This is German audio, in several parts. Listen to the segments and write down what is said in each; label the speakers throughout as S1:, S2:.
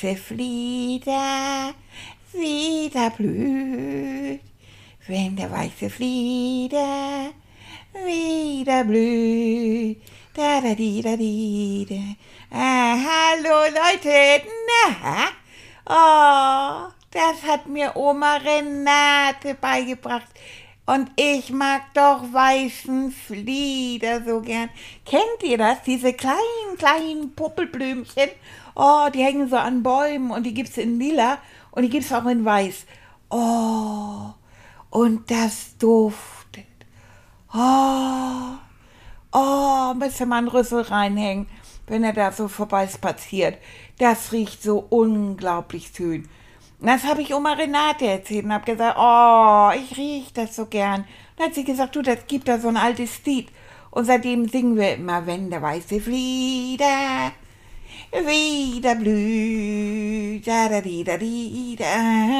S1: Weiße Flieder wieder blüht, wenn der weiße Flieder wieder blüht, da da di da di da. Ah, hallo Leute, na? Oh, das hat mir Oma Renate beigebracht. Und ich mag doch weißen Flieder so gern. Kennt ihr das? Diese kleinen, kleinen Puppelblümchen? Oh, die hängen so an Bäumen und die gibt's in lila und die gibt's auch in weiß. Oh, und das duftet. Oh, oh, müsste man Rüssel reinhängen, wenn er da so vorbei spaziert. Das riecht so unglaublich schön. Das habe ich Oma Renate erzählt und habe gesagt, oh, ich rieche das so gern. Dann hat sie gesagt, du, das gibt da so ein altes Lied. Und seitdem singen wir immer, wenn der weiße Flieder wieder blüht. Da, da, di, da, di, da.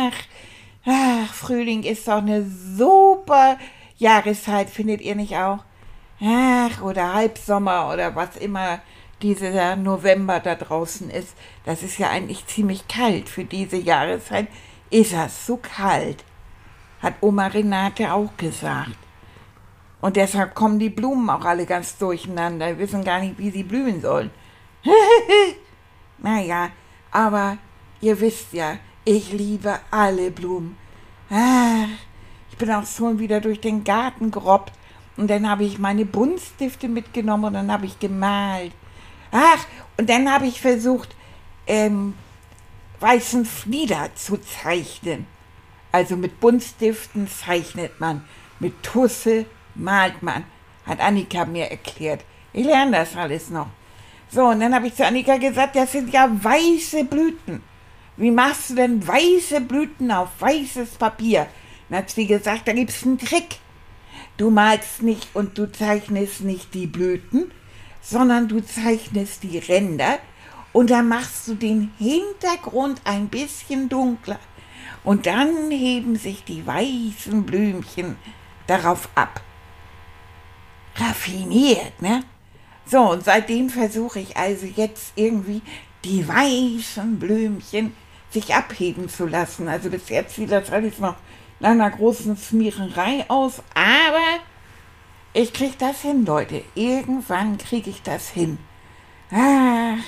S1: Ach, ach, Frühling ist doch eine super Jahreszeit, findet ihr nicht auch? Ach, oder Halbsommer oder was immer dieser November da draußen ist. Das ist ja eigentlich ziemlich kalt für diese Jahreszeit. Ist das so kalt? Hat Oma Renate auch gesagt. Und deshalb kommen die Blumen auch alle ganz durcheinander, Wir wissen gar nicht, wie sie blühen sollen. naja, aber ihr wisst ja, ich liebe alle Blumen. Ah, ich bin auch schon wieder durch den Garten gerobbt und dann habe ich meine Buntstifte mitgenommen und dann habe ich gemalt. Ach, und dann habe ich versucht, ähm, weißen Flieder zu zeichnen. Also mit Buntstiften zeichnet man, mit Tusse malt man, hat Annika mir erklärt. Ich lerne das alles noch. So, und dann habe ich zu Annika gesagt, das sind ja weiße Blüten. Wie machst du denn weiße Blüten auf weißes Papier? Dann hat sie gesagt, da gibt es einen Trick. Du malst nicht und du zeichnest nicht die Blüten, sondern du zeichnest die Ränder und dann machst du den Hintergrund ein bisschen dunkler. Und dann heben sich die weißen Blümchen darauf ab. Raffiniert, ne? So, und seitdem versuche ich also jetzt irgendwie die weißen Blümchen sich abheben zu lassen. Also bis jetzt sieht das alles noch nach einer großen Smiererei aus, aber ich krieg das hin, Leute. Irgendwann kriege ich das hin. Ach,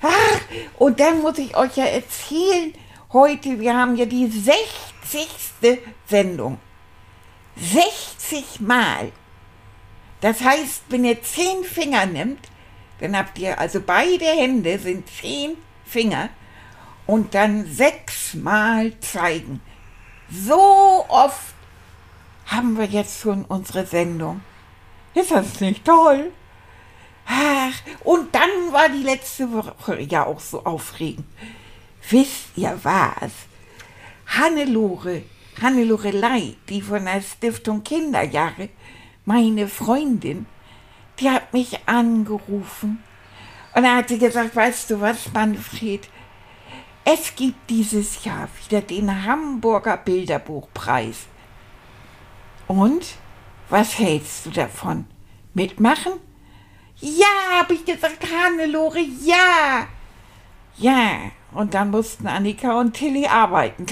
S1: ach, und dann muss ich euch ja erzählen, heute, wir haben ja die 60. Sendung. 60 Mal das heißt, wenn ihr zehn Finger nimmt, dann habt ihr, also beide Hände sind zehn Finger und dann sechsmal zeigen. So oft haben wir jetzt schon unsere Sendung. Ist das nicht toll? Ach, und dann war die letzte Woche ja auch so aufregend. Wisst ihr was? Hannelore, Hannelorelei, die von der Stiftung Kinderjahre, meine Freundin, die hat mich angerufen und da hat sie gesagt, weißt du was, Manfred, es gibt dieses Jahr wieder den Hamburger Bilderbuchpreis. Und was hältst du davon? Mitmachen? Ja, habe ich gesagt, Hannelore, ja. Ja, und dann mussten Annika und Tilly arbeiten.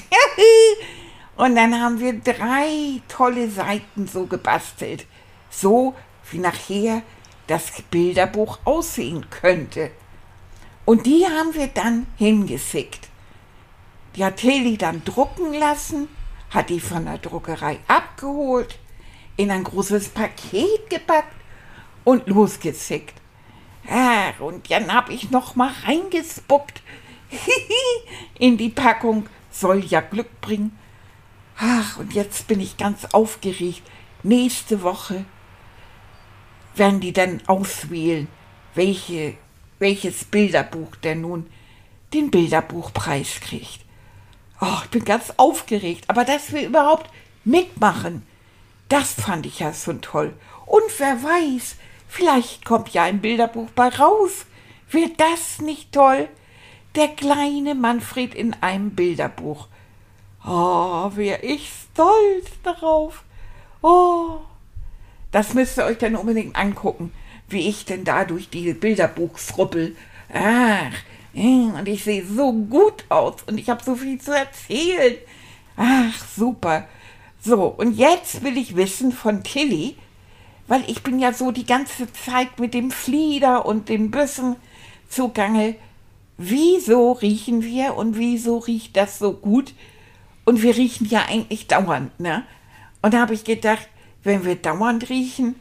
S1: und dann haben wir drei tolle Seiten so gebastelt so wie nachher das Bilderbuch aussehen könnte. Und die haben wir dann hingeschickt. Die hat Heli dann drucken lassen, hat die von der Druckerei abgeholt, in ein großes Paket gepackt und losgeschickt. Ja, und dann habe ich noch mal reingespuckt in die Packung. Soll ja Glück bringen. Ach, und jetzt bin ich ganz aufgeregt. Nächste Woche werden die dann auswählen, welche, welches Bilderbuch denn nun den Bilderbuchpreis kriegt. Oh, ich bin ganz aufgeregt. Aber dass wir überhaupt mitmachen, das fand ich ja schon toll. Und wer weiß, vielleicht kommt ja ein Bilderbuch bei raus. Wird das nicht toll? Der kleine Manfred in einem Bilderbuch. Oh, wär ich stolz darauf. Oh, das müsst ihr euch dann unbedingt angucken, wie ich denn da durch die Bilderbuch fruppel. Ach, und ich sehe so gut aus und ich habe so viel zu erzählen. Ach, super. So, und jetzt will ich wissen von Tilly, weil ich bin ja so die ganze Zeit mit dem Flieder und den Büssen zugange. Wieso riechen wir und wieso riecht das so gut? Und wir riechen ja eigentlich dauernd, ne? Und da habe ich gedacht, wenn wir dauernd riechen,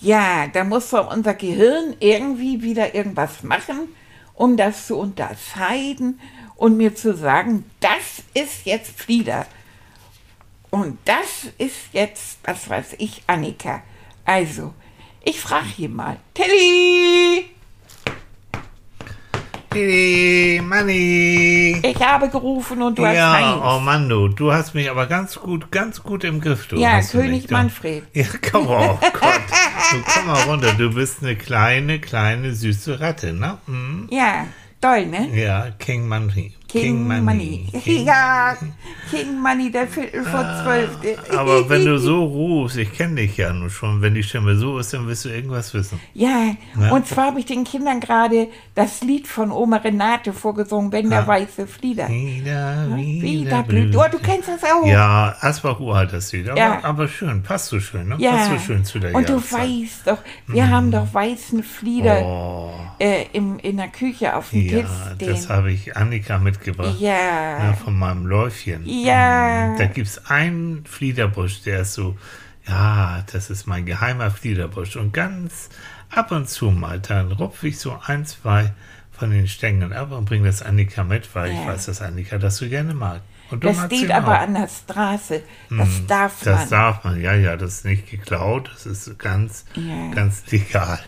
S1: ja, da muss doch unser Gehirn irgendwie wieder irgendwas machen, um das zu unterscheiden und mir zu sagen, das ist jetzt Flieder. Und das ist jetzt, was weiß ich, Annika. Also, ich frage hier mal. Tilly!
S2: Tilly, Manni!
S1: Ich habe gerufen und du
S2: ja,
S1: hast Heinz.
S2: oh Mann, du, du hast mich aber ganz gut, ganz gut im Griff, du.
S1: ja, König. Manfred.
S2: Ja, komm, oh Gott. Du komm mal runter, du bist eine kleine, kleine, süße Ratte, ne? Mhm.
S1: Ja, toll, ne?
S2: Ja, King Money.
S1: King, Money.
S2: King-
S1: Ja, King Money, der Viertel vor zwölf.
S2: Aber wenn du so rufst, ich kenne dich ja nun schon, wenn die Stimme so ist, dann wirst du irgendwas wissen.
S1: Ja,
S2: Ja.
S1: und zwar habe ich den Kindern gerade das Lied von Oma Renate vorgesungen, wenn der
S2: Ja.
S1: weiße Flieder.
S2: Wieder, wieder,
S1: Wieder blüht. Oh, du kennst das auch.
S2: Ja, Asbach-Uhr hat das Lied, aber,
S1: Ja.
S2: aber schön, passt so schön, ne?
S1: Ja.
S2: Passt so schön zu der
S1: Und du
S2: Jahreszeit.
S1: weißt doch, wir haben doch weißen Flieder
S2: Oh,
S1: äh, im, in der Küche auf dem
S2: ja,
S1: Tisch
S2: das habe ich Annika mitgebracht.
S1: Ja.
S2: Ja, von meinem Läufchen.
S1: Ja.
S2: Mm, Da gibt es einen Fliederbusch, der ist so, ja, das ist mein geheimer Fliederbusch. Und ganz ab und zu mal, dann rupfe ich so ein, zwei von den Stängeln ab und bringe das Annika mit, weil ich
S1: Ja.
S2: weiß, dass Annika das so gerne mag. Und
S1: Das steht aber
S2: auch.
S1: an der Straße. Das darf
S2: Das
S1: man.
S2: darf man, ja, ja, das ist nicht geklaut, das ist ganz,
S1: Ja.
S2: ganz legal.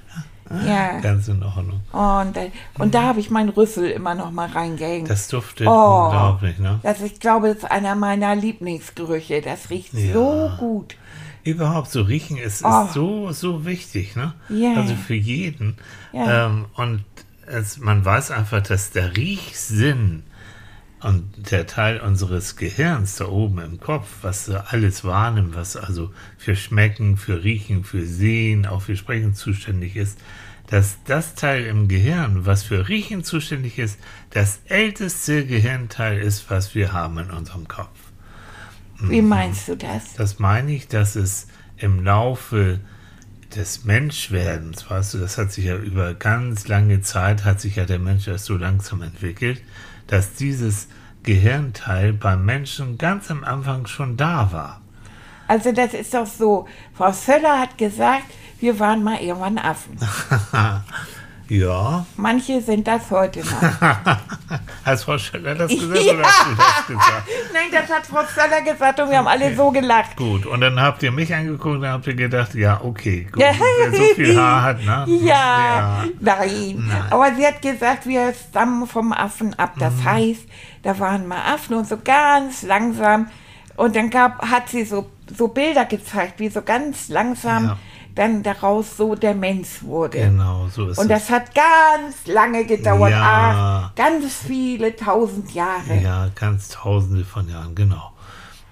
S1: Ja.
S2: Ganz in Ordnung.
S1: Und, äh, und da habe ich meinen Rüssel immer noch mal reingehängt.
S2: Das duftet
S1: Oh.
S2: unglaublich, ne?
S1: Das, ich glaube, das ist einer meiner Lieblingsgerüche. Das riecht
S2: Ja.
S1: so gut.
S2: Überhaupt so riechen ist,
S1: Oh.
S2: ist so, so wichtig, ne?
S1: Ja.
S2: Also für jeden.
S1: Ja.
S2: Ähm, und es, man weiß einfach, dass der Riechsinn und der Teil unseres Gehirns da oben im Kopf, was alles wahrnimmt, was also für Schmecken, für Riechen, für Sehen, auch für Sprechen zuständig ist, dass das Teil im Gehirn, was für Riechen zuständig ist, das älteste Gehirnteil ist, was wir haben in unserem Kopf.
S1: Wie meinst du das?
S2: Das meine ich, dass es im Laufe des Menschwerdens, weißt du, das hat sich ja über ganz lange Zeit, hat sich ja der Mensch erst so langsam entwickelt, dass dieses Gehirnteil beim Menschen ganz am Anfang schon da war.
S1: Also das ist doch so. Frau Söller hat gesagt, wir waren mal irgendwann Affen.
S2: Ja,
S1: Manche sind das heute noch.
S2: hast Frau Scheller das gesagt oder hast du das gesagt?
S1: Nein, das hat Frau Söller gesagt und wir haben alle so gelacht.
S2: Gut, und dann habt ihr mich angeguckt und habt ihr gedacht, ja, okay, gut,
S1: Ja.
S2: wer so viel Haar hat, ne?
S1: Ja,
S2: Ja.
S1: Nein. Aber sie hat gesagt, wir stammen vom Affen ab. Das
S2: Mhm.
S1: heißt, da waren mal Affen und so ganz langsam. Und dann gab, hat sie so, so Bilder gezeigt, wie so ganz langsam
S2: Ja.
S1: Dann daraus so der Mensch wurde.
S2: Genau, so ist
S1: Und
S2: es.
S1: das hat ganz lange gedauert.
S2: Ja.
S1: Ach, ganz viele tausend Jahre.
S2: Ja, ganz tausende von Jahren, genau.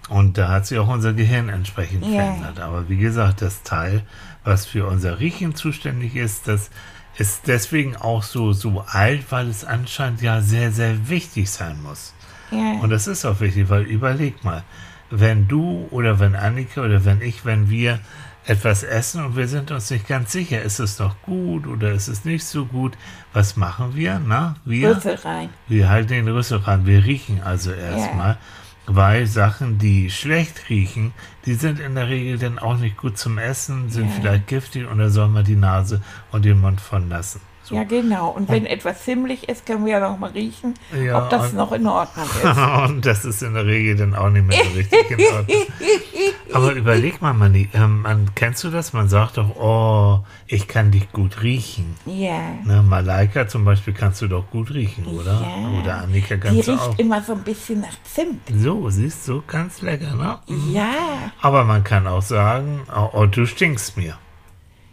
S2: Und da hat sich auch unser Gehirn entsprechend
S1: Ja.
S2: verändert. Aber wie gesagt, das Teil, was für unser Riechen zuständig ist, das ist deswegen auch so, so alt, weil es anscheinend ja sehr, sehr wichtig sein muss.
S1: Ja.
S2: Und das ist auch wichtig, weil überleg mal, wenn du oder wenn Annika oder wenn ich, wenn wir etwas essen und wir sind uns nicht ganz sicher, ist es noch gut oder ist es nicht so gut, was machen wir? Na, wir,
S1: Rüssel rein.
S2: wir halten den Rüssel ran, wir riechen also erstmal, weil Sachen, die schlecht riechen, die sind in der Regel dann auch nicht gut zum Essen, sind
S1: Ja.
S2: vielleicht giftig und da soll man die Nase und den Mund von lassen. So.
S1: Ja, genau. Und wenn etwas ziemlich ist, können wir ja noch mal riechen,
S2: Ja,
S1: ob das
S2: und-
S1: noch in Ordnung ist.
S2: Und das ist in der Regel dann auch nicht mehr so richtig in Ordnung. Aber überleg mal, Manni, ähm, man, kennst du das? Man sagt doch, oh, ich kann dich gut riechen.
S1: Ja.
S2: Ne, Malaika zum Beispiel kannst du doch gut riechen, oder?
S1: Ja.
S2: Oder Annika
S1: Die
S2: kannst du
S1: riecht
S2: auch.
S1: immer so ein bisschen nach Zimt.
S2: So, siehst du, ganz lecker, ne?
S1: Ja.
S2: Aber man kann auch sagen, oh, oh du stinkst mir.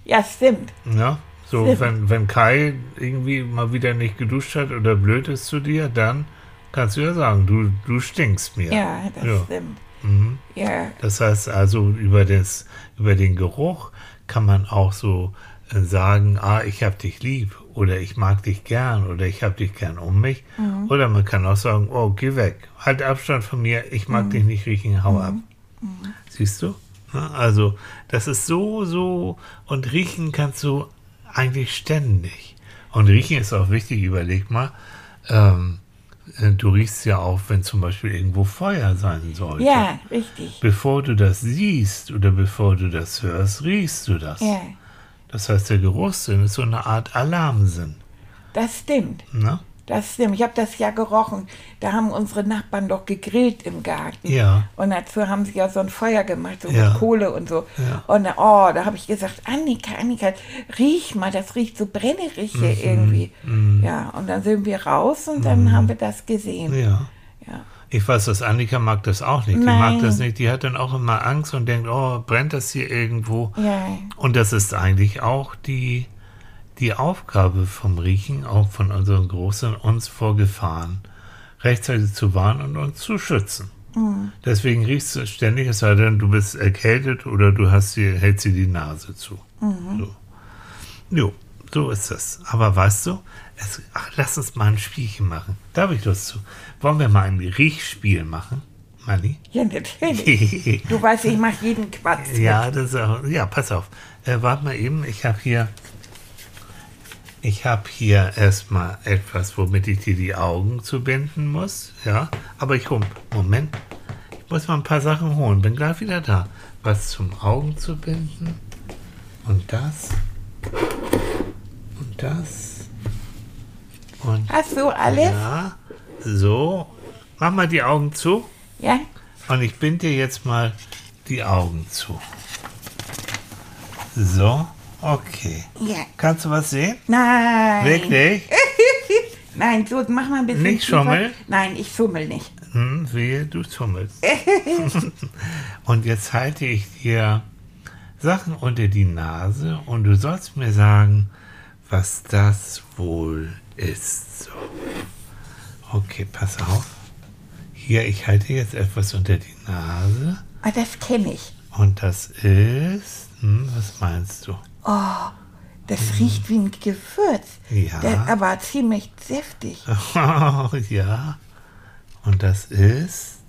S1: Ja, stimmt.
S2: Ne? So, wenn, wenn Kai irgendwie mal wieder nicht geduscht hat oder blöd ist zu dir, dann kannst du ja sagen, du, du stinkst mir.
S1: Ja, das
S2: Ja.
S1: stimmt.
S2: Mhm.
S1: Ja.
S2: Das heißt also, über, das, über den Geruch kann man auch so äh, sagen, ah, ich hab dich lieb oder ich mag dich gern oder ich hab dich gern um mich. Oder man kann auch sagen, oh, geh weg, halt Abstand von mir, ich mag dich nicht riechen, hau ab. Siehst du? Na, Also, das ist so, so, und riechen kannst du eigentlich ständig. Und riechen ist auch wichtig, überleg mal, ähm, äh, du riechst ja auch, wenn zum Beispiel irgendwo Feuer sein sollte.
S1: Ja, richtig.
S2: Bevor du das siehst oder bevor du das hörst, riechst du das.
S1: Ja,
S2: Das heißt, der Geruchssinn ist so eine Art Alarmsinn.
S1: das stimmt.
S2: Ne?
S1: Das stimmt. Ich habe das ja gerochen. Da haben unsere Nachbarn doch gegrillt im Garten.
S2: Ja.
S1: Und dazu haben sie ja so ein Feuer gemacht, so
S2: Ja.
S1: mit Kohle und so.
S2: Ja.
S1: Und oh, da habe ich gesagt, Annika, Annika, riech mal, das riecht so brennerig hier irgendwie. Ja, und dann sind wir raus und dann haben wir das gesehen.
S2: Ja.
S1: Ja.
S2: Ich weiß, dass Annika mag das auch nicht. Die
S1: Nein.
S2: mag das nicht. Die hat dann auch immer Angst und denkt, oh, brennt das hier irgendwo?
S1: Ja.
S2: Und das ist eigentlich auch die, die Aufgabe vom Riechen, auch von unseren Großen, uns vor Gefahren rechtzeitig zu warnen und uns zu schützen. Deswegen riechst du ständig, es sei denn, du bist erkältet oder du hast dir, hältst dir die Nase zu. So. Jo, so ist das. Aber weißt du, es, ach, lass uns mal ein Spielchen machen. Da habe ich Lust zu. Wollen wir mal ein Riechspiel machen, Manni?
S1: Ja, natürlich. Du weißt, ich mache jeden Quatsch.
S2: Ja, das auch, ja, pass auf. Äh, warte mal eben, ich habe hier, ich habe hier erstmal etwas, womit ich dir die Augen zubinden muss. Ja, aber ich hol, Moment, ich muss mal ein paar Sachen holen. Bin gleich wieder da. Was zum Augen zu binden und das und das und
S1: Hast du alles?
S2: ja, so. Mach mal die Augen zu.
S1: Ja?
S2: Und ich binde dir jetzt mal die Augen zu. So, okay.
S1: Ja.
S2: Kannst du was sehen?
S1: Nein.
S2: Wirklich?
S1: Nein, so mach mal ein bisschen.
S2: Nicht
S1: tiefer.
S2: schummeln?
S1: Nein, ich schummel nicht.
S2: Hm, wehe, du zummelst. und jetzt halte ich dir Sachen unter die Nase und du sollst mir sagen, was das wohl ist. So. Okay, pass auf. Hier, ich halte jetzt etwas unter die Nase
S1: Ah, das kenne ich.
S2: Und das ist, hm, was meinst du?
S1: Das riecht wie ein Gewürz.
S2: Ja.
S1: Der, aber ziemlich säftig.
S2: ja. Und das ist,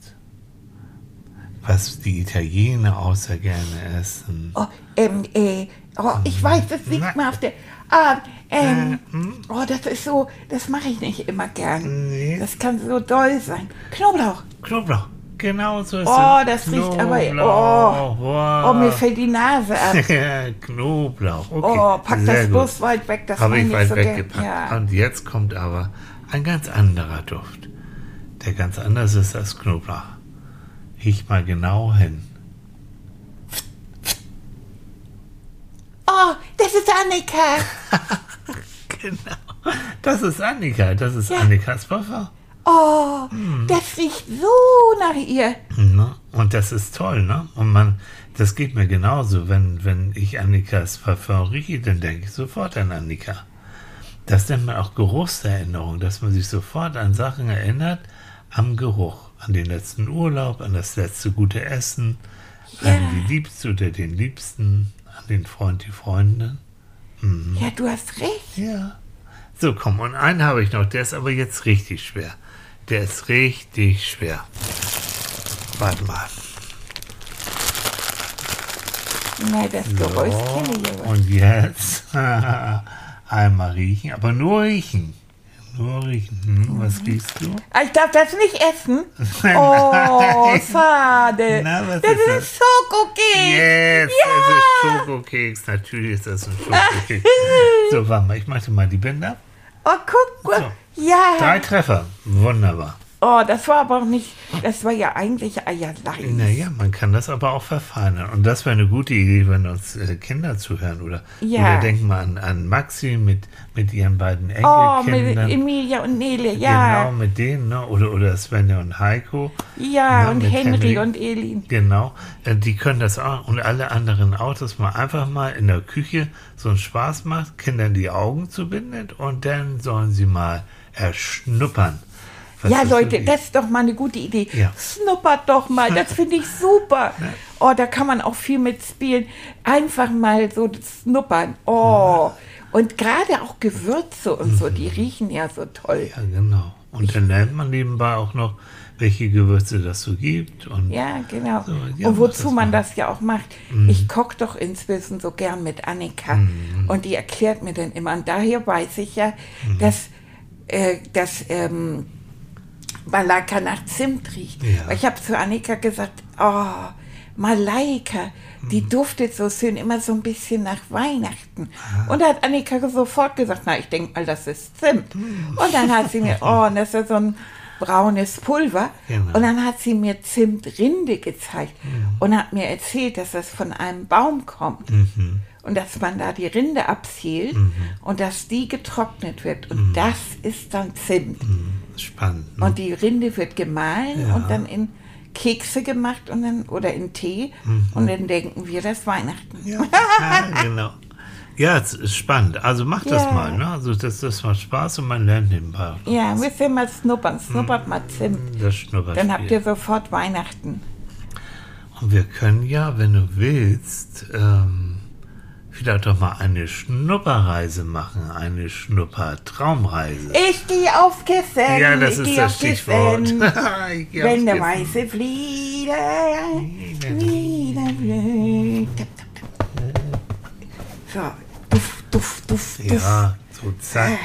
S2: was die Italiener außer gerne essen.
S1: Oh, ähm, äh, oh, ich weiß, das liegt mir auf der. Ah, ähm, oh, das ist so, das mache ich nicht immer gern.
S2: Nee.
S1: Das kann so doll sein. Knoblauch.
S2: Knoblauch. Genau so ist
S1: Oh, das riecht aber-. Oh,
S2: wow.
S1: mir fällt die Nase ab.
S2: Knoblauch. Okay.
S1: Oh, pack das
S2: gut.
S1: bloß weit weg, das
S2: Habe ich weit
S1: so
S2: weggepackt.
S1: Ja.
S2: Und jetzt kommt aber ein ganz anderer Duft, der ganz anders ist als Knoblauch. Riech mal genau hin.
S1: Oh, das ist Annika.
S2: Genau. Das ist Annika. Das ist
S1: Ja.
S2: Annikas Parfum.
S1: Oh,
S2: Hm.
S1: das riecht so nach ihr.
S2: Und das ist toll, ne? Und man, das geht mir genauso. Wenn, wenn ich Annikas Parfum rieche, dann denke ich sofort an Annika. Das nennt man auch Geruchserinnerung, dass man sich sofort an Sachen erinnert, am Geruch. An den letzten Urlaub, an das letzte gute Essen,
S1: Ja.
S2: an die Liebste oder den Liebsten, an den Freund, die Freundin.
S1: Ja, du hast recht.
S2: Ja. So, komm, und einen habe ich noch, der ist aber jetzt richtig schwer. Der ist richtig schwer. Warte mal.
S1: Nein, das Geräusch
S2: So,
S1: kenne ich aber.
S2: und jetzt einmal riechen, aber nur riechen. Nur riechen. Hm, was riechst du?
S1: Ah, Ich darf das nicht essen. Oh,
S2: Nein.
S1: schade.
S2: Na, was
S1: das
S2: ist
S1: ist
S2: das?
S1: Schokokeks.
S2: Yes,
S1: Ja.
S2: es ist Schokokeks. Natürlich ist das ein Schokokeks. So, warte mal, ich mache mal die Bänder.
S1: Oh, guck mal. Ja.
S2: Drei Treffer. Wunderbar.
S1: Oh, das war aber auch nicht, das war ja eigentlich Eierlei.
S2: Naja, man kann das aber auch verfeinern. Und das wäre eine gute Idee, wenn uns äh, Kinder zuhören. Oder,
S1: Ja.
S2: oder denken wir an, an Maxi mit, mit ihren beiden
S1: Oh, mit
S2: Enkelkindern.
S1: Emilia und Nele,
S2: Genau,
S1: ja.
S2: mit denen, ne? Oder, oder Svenja und Heiko.
S1: Ja,
S2: Ja,
S1: und Henry
S2: Henry.
S1: und Elin.
S2: Genau, äh, die können das auch. Und alle anderen Autos mal einfach mal in der Küche so einen Spaß macht, Kindern die Augen zu binden und dann sollen sie mal erschnuppern. Was
S1: Ja, Leute, das ist doch mal eine gute Idee.
S2: Ja.
S1: Schnuppert doch mal, das finde ich super. Oh, da kann man auch viel mitspielen. Einfach mal so das schnuppern. Oh, und gerade auch Gewürze und so, die riechen ja so toll.
S2: Ja, genau. Und dann lernt man nebenbei auch noch, welche Gewürze das so gibt. Und
S1: Ja, genau.
S2: So, ja,
S1: und wozu
S2: das
S1: man
S2: mal.
S1: das ja auch macht.
S2: Mhm.
S1: Ich koche doch inzwischen so gern mit Annika. Und die erklärt mir dann immer. Und daher weiß ich ja,
S2: Mhm.
S1: dass, äh, dass ähm, Malaika nach Zimt riecht.
S2: Ja.
S1: Ich habe zu Annika gesagt, oh, Malaika, die
S2: Mhm.
S1: duftet so schön immer so ein bisschen nach Weihnachten.
S2: Ah.
S1: Und da hat Annika sofort gesagt, na, ich denke mal, das ist Zimt.
S2: Mhm.
S1: Und dann hat sie mir, oh, und das ist so ein braunes Pulver.
S2: Genau.
S1: Und dann hat sie mir Zimtrinde gezeigt und hat mir erzählt, dass das von einem Baum kommt. Und dass man da die Rinde abschält und dass die getrocknet wird. Und das ist dann Zimt.
S2: Spannend. Ne?
S1: Und die Rinde wird gemahlen
S2: Ja.
S1: und dann in Kekse gemacht und dann, oder in Tee. Und dann denken wir, das ist Weihnachten.
S2: Ja, ja, genau. Ja, es ist spannend. Also macht das
S1: Ja.
S2: mal. Ne? Also das, das macht Spaß und man lernt nebenbei.
S1: Ja, müsst ihr mal schnuppern. Schnuppert mal Zimt.
S2: Das Schnupperspiel.
S1: Dann habt ihr sofort Weihnachten.
S2: Und wir können ja, wenn du willst, ähm, vielleicht doch mal eine Schnupperreise machen, eine Schnuppertraumreise.
S1: Ich gehe auf Kissen.
S2: Ja, das ist das Stichwort.
S1: Wenn der weiße Flieder wieder blüht. So, duft, duft, duft, duft.
S2: Ja, so zack.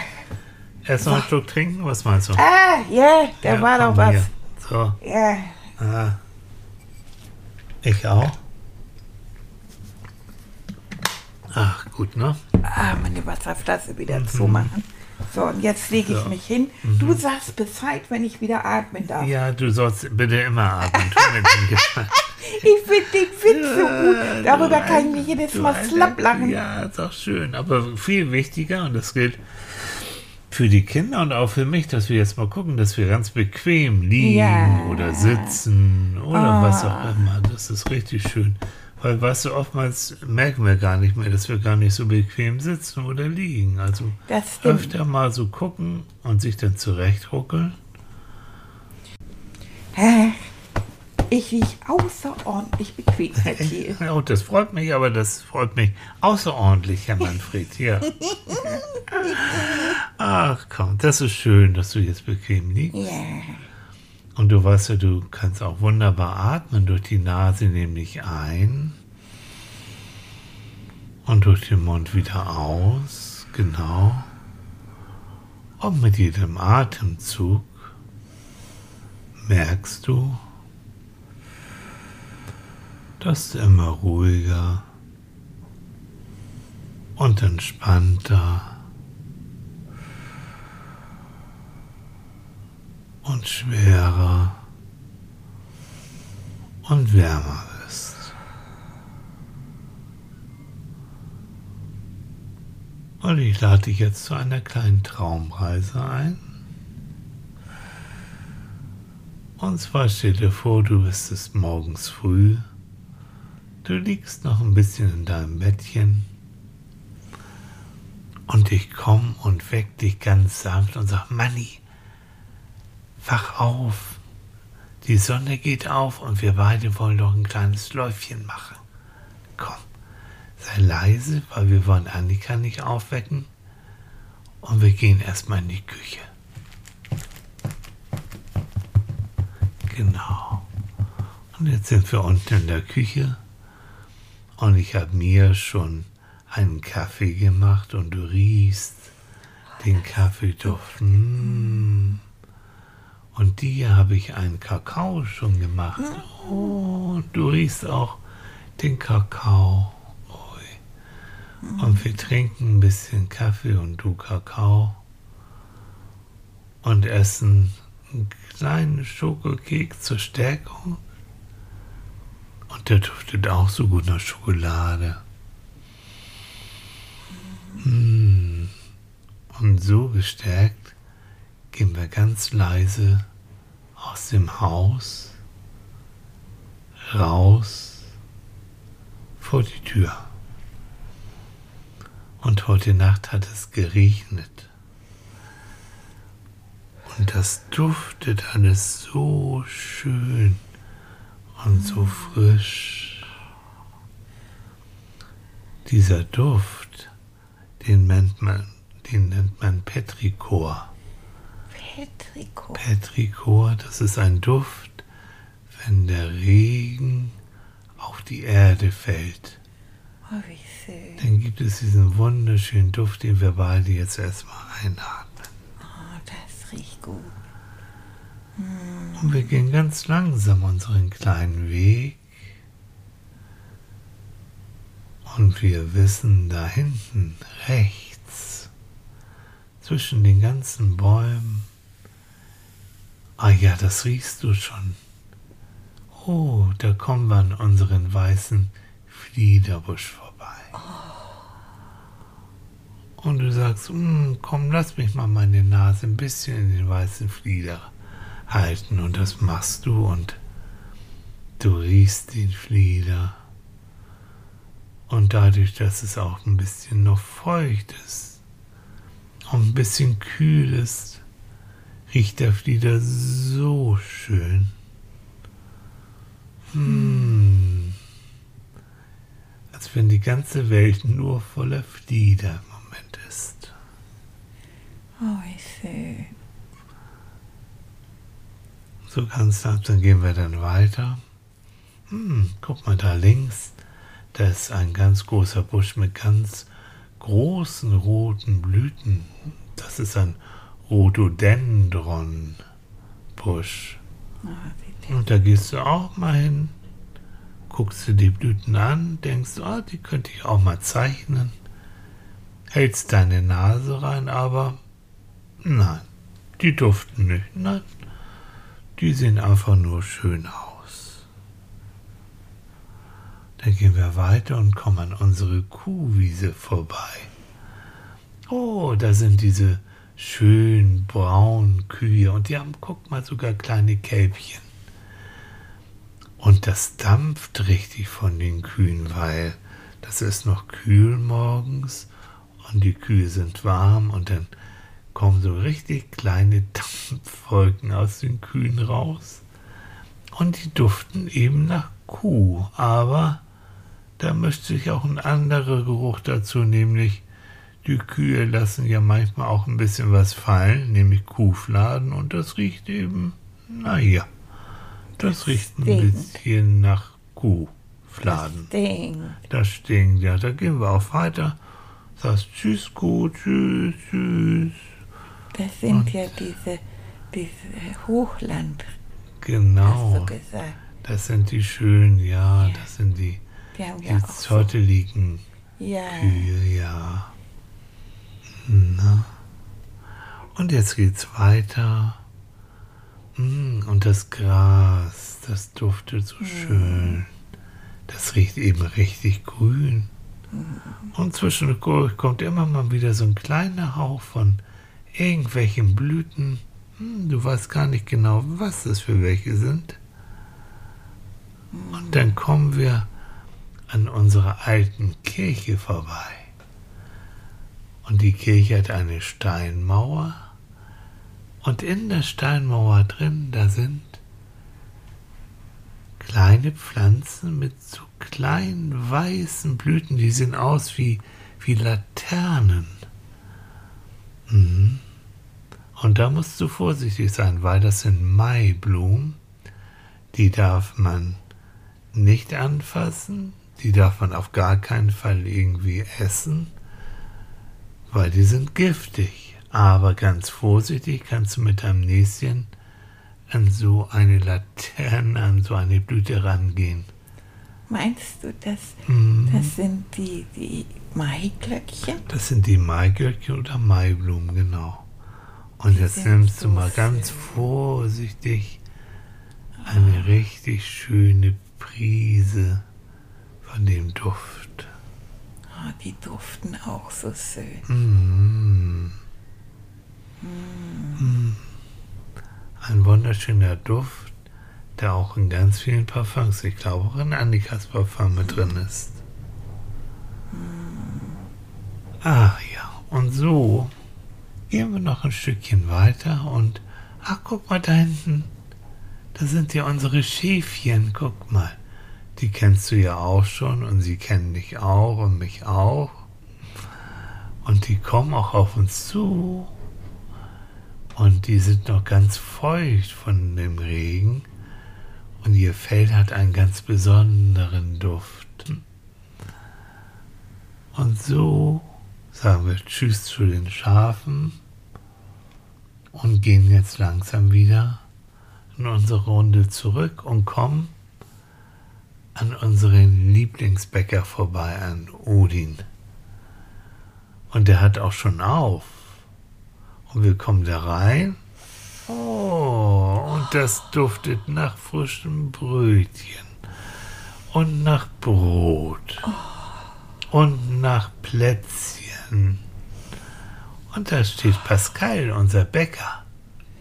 S2: Erst noch ein Schluck trinken, was meinst du?
S1: Ah, ja, da
S2: Ja,
S1: war doch
S2: komm
S1: was.
S2: hier. So,
S1: Ja,
S2: ah. Ich auch. Ach, gut, ne?
S1: ah, meine Wasserflasche wieder zumachen. So, und jetzt lege ich
S2: Mhm. So. Mhm.
S1: mich hin. Du sagst Bescheid, wenn ich wieder atmen darf.
S2: Ja, du sollst bitte immer atmen.
S1: Ich finde den Witz so gut. Darüber kann ich mich jedes Mal
S2: Alter.
S1: slapp lachen.
S2: Ja, ist auch schön. Aber viel wichtiger, und das gilt für die Kinder und auch für mich, dass wir jetzt mal gucken, dass wir ganz bequem liegen
S1: Ja.
S2: oder sitzen oder
S1: Ah.
S2: was auch immer. Das ist richtig schön. Weil, weißt du, oftmals merken wir gar nicht mehr, dass wir gar nicht so bequem sitzen oder liegen. Also öfter mal so gucken und sich dann zurechtruckeln.
S1: Ich liege außerordentlich bequem, Herr Thiel.
S2: Ja, und das freut mich, aber das freut mich außerordentlich, Herr Manfred. Ja. Ach komm, das ist schön, dass du jetzt bequem liegst.
S1: Ja.
S2: Und du weißt ja, du kannst auch wunderbar atmen durch die Nase, nämlich ein und durch den Mund wieder aus. Genau. Und mit jedem Atemzug merkst du, dass du immer ruhiger und entspannter und schwerer und wärmer ist. Und ich lade dich jetzt zu einer kleinen Traumreise ein. Und zwar stell dir vor, du bist es morgens früh. Du liegst noch ein bisschen in deinem Bettchen. Und ich komm und weck dich ganz sanft und sag, Manni, wach auf. Die Sonne geht auf und wir beide wollen doch ein kleines Läufchen machen. Komm, sei leise, weil wir wollen Annika nicht aufwecken. Und wir gehen erstmal in die Küche. Genau. Und jetzt sind wir unten in der Küche. Und ich habe mir schon einen Kaffee gemacht und du riechst den Kaffeeduft. Mm. Und dir habe ich einen Kakao schon gemacht. Oh, du riechst auch den Kakao. Ui. Und wir trinken ein bisschen Kaffee und du Kakao und essen einen kleinen Schokokeks zur Stärkung. Und der duftet auch so gut nach Schokolade. Mm. Und so gestärkt gehen wir ganz leise aus dem Haus raus vor die Tür. Und heute Nacht hat es geregnet. Und das duftet alles so schön und so frisch. Dieser Duft, den nennt man, den nennt man Petrichor.
S1: Petrichor.
S2: Petrichor, das ist ein Duft, wenn der Regen auf die Erde fällt.
S1: Oh, wie schön.
S2: Dann gibt es diesen wunderschönen Duft, den wir beide jetzt erstmal einatmen.
S1: Oh, das riecht gut.
S2: Und wir gehen ganz langsam unseren kleinen Weg. Und wir wissen, da hinten rechts, zwischen den ganzen Bäumen, ah ja, das riechst du schon. Oh, da kommen wir an unseren weißen Fliederbusch vorbei. Und du sagst, "Mm, komm, lass mich mal meine Nase ein bisschen in den weißen Flieder halten. Und das machst du und du riechst den Flieder. Und dadurch, dass es auch ein bisschen noch feucht ist und ein bisschen kühl ist, riecht der Flieder so schön. Hm. Als wenn die ganze Welt nur voller Flieder im Moment ist.
S1: Oh, wie schön.
S2: So ganz langsam gehen wir dann weiter. Hm, guck mal da links. Da ist ein ganz großer Busch mit ganz großen roten Blüten. Das ist ein Rhododendron-Busch.
S1: Wie
S2: Und da gehst du auch mal hin, guckst dir die Blüten an, denkst, oh, die könnte ich auch mal zeichnen. Hältst deine Nase rein, aber nein, die duften nicht. Nein, die sehen einfach nur schön aus. Dann gehen wir weiter und kommen an unsere Kuhwiese vorbei. Oh, da sind diese schön braunen Kühe und die haben, guck mal, sogar kleine Kälbchen. Und das dampft richtig von den Kühen, weil das ist noch kühl morgens und die Kühe sind warm und dann kommen so richtig kleine Dampfwolken aus den Kühen raus. Und die duften eben nach Kuh, aber da mischt sich auch ein anderer Geruch dazu, nämlich die Kühe lassen ja manchmal auch ein bisschen was fallen, nämlich Kuhfladen und das riecht eben, naja, das riecht ein
S1: stinkt.
S2: bisschen nach Kuhfladen.
S1: Ding.
S2: Das stinkt, ja, da gehen wir auch weiter. Sagst Tschüss, Kuh, tschüss, tschüss.
S1: Das sind ja diese, diese Hochland,
S2: Genau, das sind die schönen, ja,
S1: Ja.
S2: das sind die,
S1: Die
S2: die
S1: ja
S2: zotteligen
S1: ja,
S2: Kühe, ja. Na. Und jetzt geht's weiter. Mm, Und das Gras, das duftet so schön. Das riecht eben richtig grün. Und zwischendurch kommt immer mal wieder so ein kleiner Hauch von irgendwelchen Blüten. Hm, Du weißt gar nicht genau, was das für welche sind. Und dann kommen wir an unserer alten Kirche vorbei. Und die Kirche hat eine Steinmauer. Und in der Steinmauer drin, da sind kleine Pflanzen mit so kleinen weißen Blüten, die sehen aus wie, wie Laternen. Mhm. Und da musst du vorsichtig sein, weil das sind Maiblumen. Die darf man nicht anfassen, die darf man auf gar keinen Fall irgendwie essen, weil die sind giftig. Aber ganz vorsichtig kannst du mit deinem Näschen an so eine Laterne, an so eine Blüte rangehen.
S1: Meinst du, das,
S2: Mhm.
S1: das sind die, die Maiglöckchen?
S2: Das sind die Maiglöckchen oder Maiblumen, genau. Und
S1: Die
S2: jetzt nimmst du
S1: so
S2: mal ganz vorsichtig eine richtig schöne Prise von dem Duft.
S1: Die duften auch so schön.
S2: Mm. Mm. Ein wunderschöner Duft, der auch in ganz vielen Parfums, ich glaube auch in Annikas Parfum mit drin ist. Ah ja, und so gehen wir noch ein Stückchen weiter und ach guck mal da hinten, da sind ja unsere Schäfchen, guck mal. Die kennst du ja auch schon und sie kennen dich auch und mich auch. Und die kommen auch auf uns zu. Und die sind noch ganz feucht von dem Regen. Und ihr Fell hat einen ganz besonderen Duft. Und so sagen wir Tschüss zu den Schafen und gehen jetzt langsam wieder in unsere Runde zurück und kommen an unseren Lieblingsbäcker vorbei, an Odin. Und der hat auch schon auf. Und wir kommen da rein. Oh, und das duftet nach frischem Brötchen. Und nach Brot. Und nach Plätzchen. Und da steht Pascal, unser Bäcker.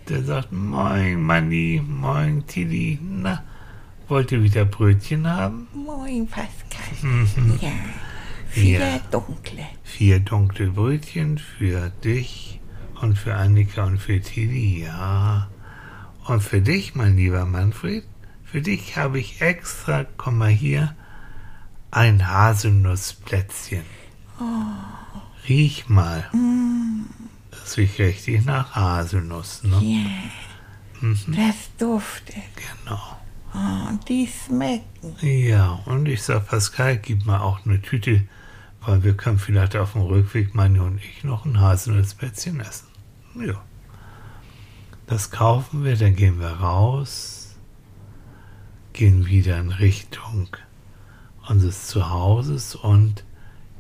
S2: Der sagt, moin Manni, moin Tilly. Na, wollt ihr wieder Brötchen haben?
S1: Moin, Pascal. Ja, vier
S2: Mhm. Ja.
S1: dunkle.
S2: Vier dunkle Brötchen für dich und für Annika und für Tilly, ja. Und für dich, mein lieber Manfred, für dich habe ich extra, komm mal hier, ein Haselnussplätzchen. Riech mal. Das riecht richtig nach Haselnuss, ne?
S1: Ja,
S2: Mhm.
S1: das duftet.
S2: Genau.
S1: Und die schmecken.
S2: Ja, und ich sag Pascal, gib mal auch eine Tüte, weil wir können vielleicht auf dem Rückweg, meine und ich, noch ein Haselnussplätzchen essen. Ja. Das kaufen wir, dann gehen wir raus, gehen wieder in Richtung unseres Zuhauses und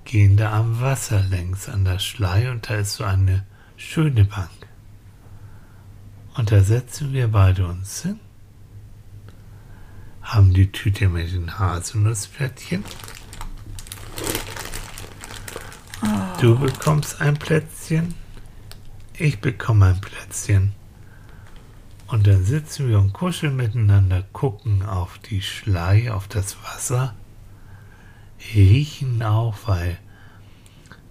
S2: gehen da am Wasser längs an der Schlei und da ist so eine schöne Bank. Und da setzen wir beide uns hin haben die Tüte mit den Haselnussplättchen. Du bekommst ein Plätzchen, ich bekomme ein Plätzchen. Und dann sitzen wir und kuscheln miteinander, gucken auf die Schlei, auf das Wasser, riechen auch, weil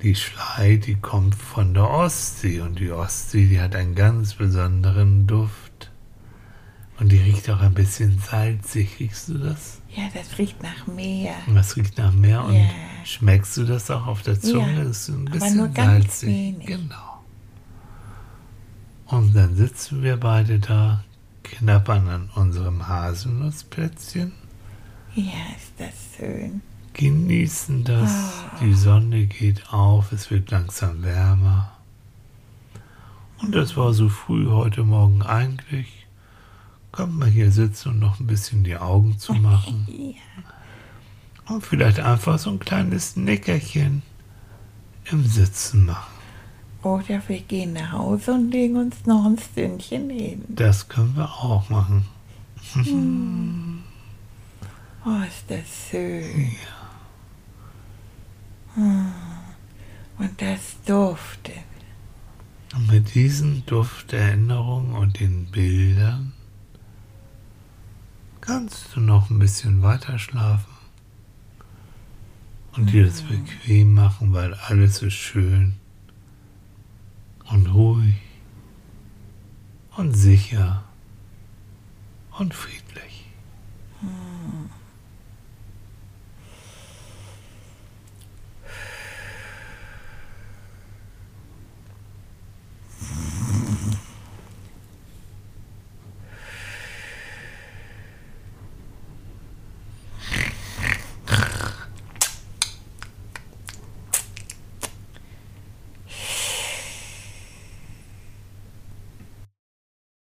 S2: die Schlei, die kommt von der Ostsee und die Ostsee, die hat einen ganz besonderen Duft. Und die riecht auch ein bisschen salzig. Riechst du das?
S1: Ja, das riecht nach Meer.
S2: Und Das riecht nach Meer. Und
S1: Ja.
S2: schmeckst du das auch auf der Zunge?
S1: Ja,
S2: das ist ein
S1: aber
S2: bisschen
S1: nur ganz
S2: salzig.
S1: wenig.
S2: Genau. Und dann sitzen wir beide da, knabbern an unserem Haselnussplätzchen,
S1: Ja, ist das schön.
S2: genießen das.
S1: Ah.
S2: Die Sonne geht auf, es wird langsam wärmer. Und das war so früh heute Morgen eigentlich. Kommt mal hier sitzen und noch ein bisschen die Augen zu machen.
S1: Ja,
S2: Und vielleicht einfach so ein kleines Nickerchen im Sitzen machen.
S1: oder wir gehen nach Hause und legen uns noch ein Stündchen hin.
S2: Das können wir auch machen.
S1: Oh, ist das schön. Hm. Und das duftet.
S2: Und mit diesem Duft der Erinnerung und den Bildern kannst du noch ein bisschen weiter schlafen und dir das bequem machen, weil alles ist schön und ruhig und sicher und friedlich.